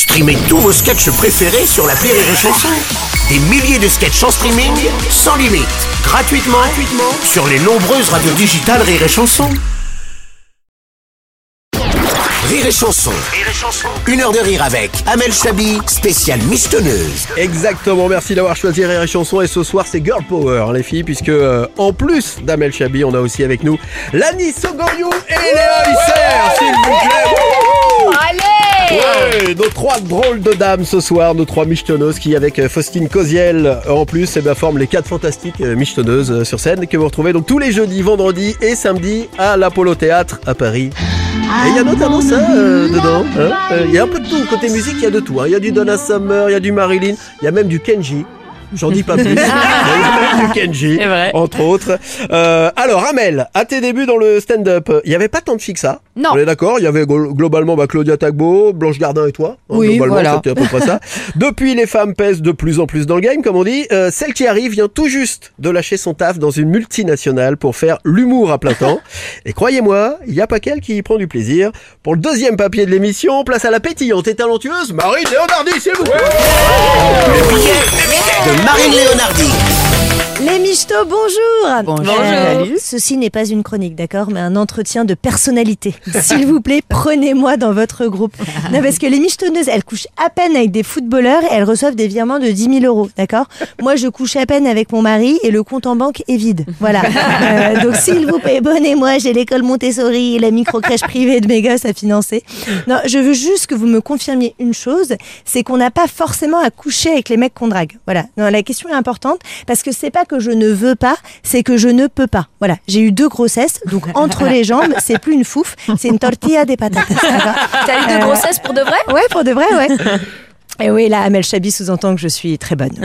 Streamez tous vos sketchs préférés sur la Rire et Chanson. Des milliers de sketchs en streaming, sans limite, gratuitement, gratuitement sur les nombreuses radios digitales Rire et Chanson. Rire et Chanson. Une heure de rire avec Amel Chabi, spéciale michetonneuse. Exactement, merci d'avoir choisi Rire et Chanson et ce soir c'est Girl Power les filles puisque euh, en plus d'Amel Chabi on a aussi avec nous Lani Sogoriou et Léa Visser s'il vous plaît Ouais, nos trois drôles de dames ce soir, nos trois michetonneuses qui avec euh, Faustine Koziel euh, en plus eh ben, forment les quatre fantastiques euh, michetonneuses sur scène que vous retrouvez donc tous les jeudis, vendredis et samedis à l'Apollo Théâtre à Paris. Et il y a notamment ça euh, dedans. hein. Euh, Il y a un peu de tout. Côté musique, il y a de tout. hein. Il y a du Donna Summer, il y a du Marilyn, il y a même du Kenji. J'en dis pas plus. Il y a même du Kenji, vrai. entre autres. Euh, alors, Amel, à tes débuts dans le stand-up, il n'y avait pas tant de filles que ça. Non. On est d'accord Il y avait glo- globalement bah, Claudia Tagbo, Blanche Gardin et toi. hein, Oui, globalement, voilà. C'était à peu près ça. Depuis, les femmes pèsent de plus en plus dans le game, comme on dit. Euh, celle qui arrive vient tout juste de lâcher son taf dans une multinationale pour faire l'humour à plein temps. Et croyez-moi, il n'y a pas qu'elle qui y prend du plaisir. Pour le deuxième papier de l'émission, place à la pétillante et talentueuse Marie Léonardi, s'il vous plaît Le billet de Marine Léonardi. Les michetots, bonjour Bonjour. Euh, Ceci n'est pas une chronique, d'accord, mais un entretien de personnalité. S'il vous plaît, prenez-moi dans votre groupe. Non, parce que les michetonneuses, elles couchent à peine avec des footballeurs et elles reçoivent des virements de 10 000 euros, d'accord Moi, je couche à peine avec mon mari et le compte en banque est vide. Voilà. Euh, donc, s'il vous plaît, abonnez-moi, j'ai l'école Montessori, la micro-crèche privée de mes gosses à financer. Non, je veux juste que vous me confirmiez une chose, c'est qu'on n'a pas forcément à coucher avec les mecs qu'on drague. Voilà. Non, la question est importante parce que c'est pas que je ne veux pas, c'est que je ne peux pas. Voilà. J'ai eu deux grossesses, donc entre les jambes, c'est plus une fouf, c'est une tortilla de patatas. d'accord T'as eu de grossesse pour de vrai Ouais, pour de vrai, ouais. Et oui, là, Amel Chabi sous-entend que je suis très bonne.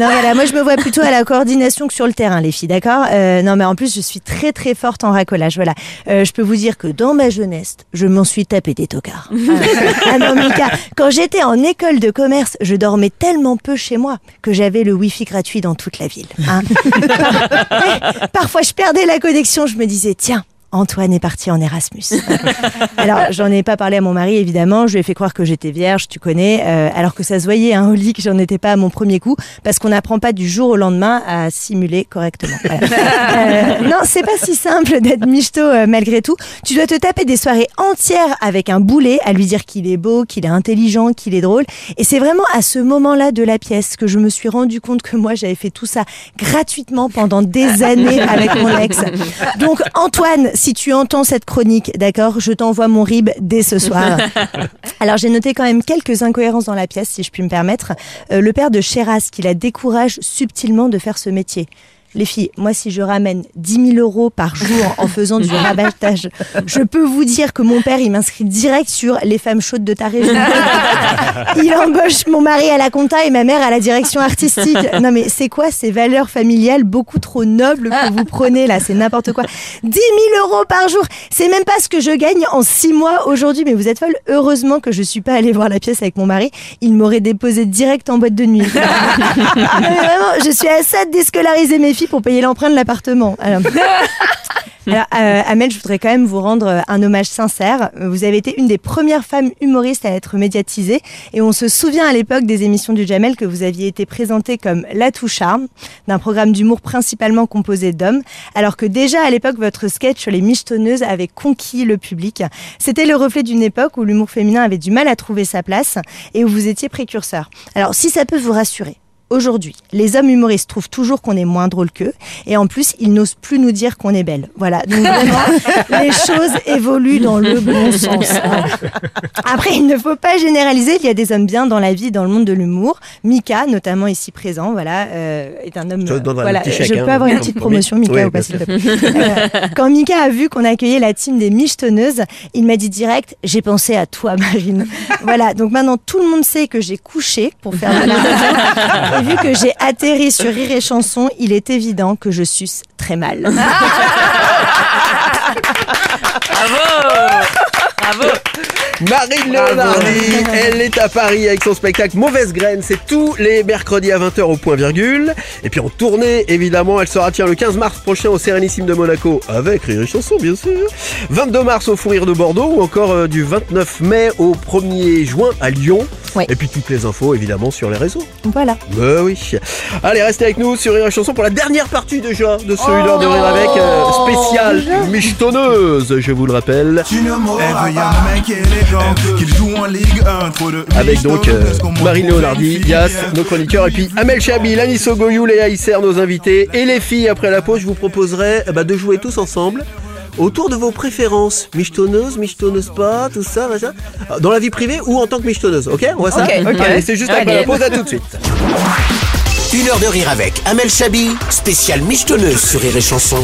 Non, voilà, moi je me vois plutôt à la coordination que sur le terrain, les filles, d'accord? Euh, Non, mais en plus, je suis très très forte en racolage, voilà. Euh, je peux vous dire que dans ma jeunesse, je m'en suis tapé des tocards. ah non, Mika, quand j'étais en école de commerce, je dormais tellement peu chez moi que j'avais le wifi gratuit dans toute la ville. hein. Parfois, je perdais la connexion, je me disais, tiens, Antoine est parti en Erasmus. alors, j'en ai pas parlé à mon mari, évidemment. Je lui ai fait croire que j'étais vierge, tu connais. euh, alors que ça se voyait hein, au lit que j'en étais pas à mon premier coup, parce qu'on n'apprend pas du jour au lendemain à simuler correctement. Voilà. Euh, non, c'est pas si simple d'être michto euh, malgré tout. Tu dois te taper des soirées entières avec un boulet à lui dire qu'il est beau, qu'il est intelligent, qu'il est drôle. Et c'est vraiment à ce moment-là de la pièce que je me suis rendu compte que moi, j'avais fait tout ça gratuitement pendant des années avec mon ex. Donc, Antoine, si tu entends cette chronique, d'accord, je t'envoie mon rib dès ce soir. Alors, j'ai noté quand même quelques incohérences dans la pièce, si je puis me permettre. Euh, le père de Sheraz qui la décourage subtilement de faire ce métier. Les filles, moi, si je ramène 10 000 euros par jour en faisant du rabattage, je peux vous dire que mon père, il m'inscrit direct sur les femmes chaudes de ta région. Il embauche mon mari à la compta et ma mère à la direction artistique. Non, mais c'est quoi ces valeurs familiales beaucoup trop nobles que vous prenez là? C'est n'importe quoi. 10 000 euros par jour C'est même pas ce que je gagne en 6 mois aujourd'hui. Mais vous êtes folle. Heureusement que je suis pas allée voir la pièce avec mon mari. Il m'aurait déposé direct en boîte de nuit. Non, mais vraiment, je suis à ça de déscolariser mes filles pour payer l'emprunt de l'appartement. Alors, alors, euh, Amel, je voudrais quand même vous rendre euh, un hommage sincère. Vous avez été une des premières femmes humoristes à être médiatisée et on se souvient à l'époque des émissions du Jamel que vous aviez été présentée comme l'atout charme d'un programme d'humour principalement composé d'hommes, alors que déjà à l'époque votre sketch sur les michetonneuses avait conquis le public. C'était le reflet d'une époque où l'humour féminin avait du mal à trouver sa place et où vous étiez précurseur. Alors si ça peut vous rassurer, Aujourd'hui, les hommes humoristes trouvent toujours qu'on est moins drôle qu'eux et en plus, ils n'osent plus nous dire qu'on est belle. Voilà, donc vraiment, les choses évoluent dans le bon sens. Après, il ne faut pas généraliser, il y a des hommes bien dans la vie, dans le monde de l'humour. Mika, notamment ici présent, voilà, euh, est un homme... Je donnerai voilà, chèque, je hein, peux avoir une petite promis. promotion, Mika, Oui, ou pas, s'il te plaît? Euh, Quand Mika a vu qu'on accueillait la team des michetonneuses, il m'a dit direct, j'ai pensé à toi, Marine. voilà, donc maintenant, tout le monde sait que j'ai couché pour faire vu que j'ai atterri sur Rire et Chanson, il est évident que je suce très mal. Bravo Bravo Marine Leonardi, elle est à Paris avec son spectacle Mauvaise Graine. C'est tous les mercredis à 20h au point virgule. Et puis en tournée, évidemment, elle sera tiens le 15 mars prochain au Sérénissime de Monaco avec Rire et Chanson, bien sûr. 22 mars au Fou Rire de Bordeaux ou encore euh, du 29 mai au 1er juin à Lyon. Ouais. Et puis toutes les infos, évidemment, sur les réseaux. Voilà. Bah oui. Allez, restez avec nous sur Rire et Chanson pour la dernière partie déjà de ce heure de rire avec euh, spécial michetonneuse, je vous le rappelle. Elle veut y a un mec élégant qui joue en Ligue 1 trop de Avec donc euh, Marine Léonardi, Yas, nos chroniqueurs, et puis Amel Chabi, Lani Sogoyou, Léa Isser, nos invités. Et les filles, après la pause, je vous proposerai eh ben, de jouer tous ensemble autour de vos préférences. Michetonneuse, michetonneuse pas, tout ça, machin. Dans la vie privée ou en tant que michetonneuse, ok On voit ça Ok. Allez, c'est juste après la pause, à tout de suite. Une heure de rire avec Amel Chabi, spécial michetonneuse sur Rire et Chanson.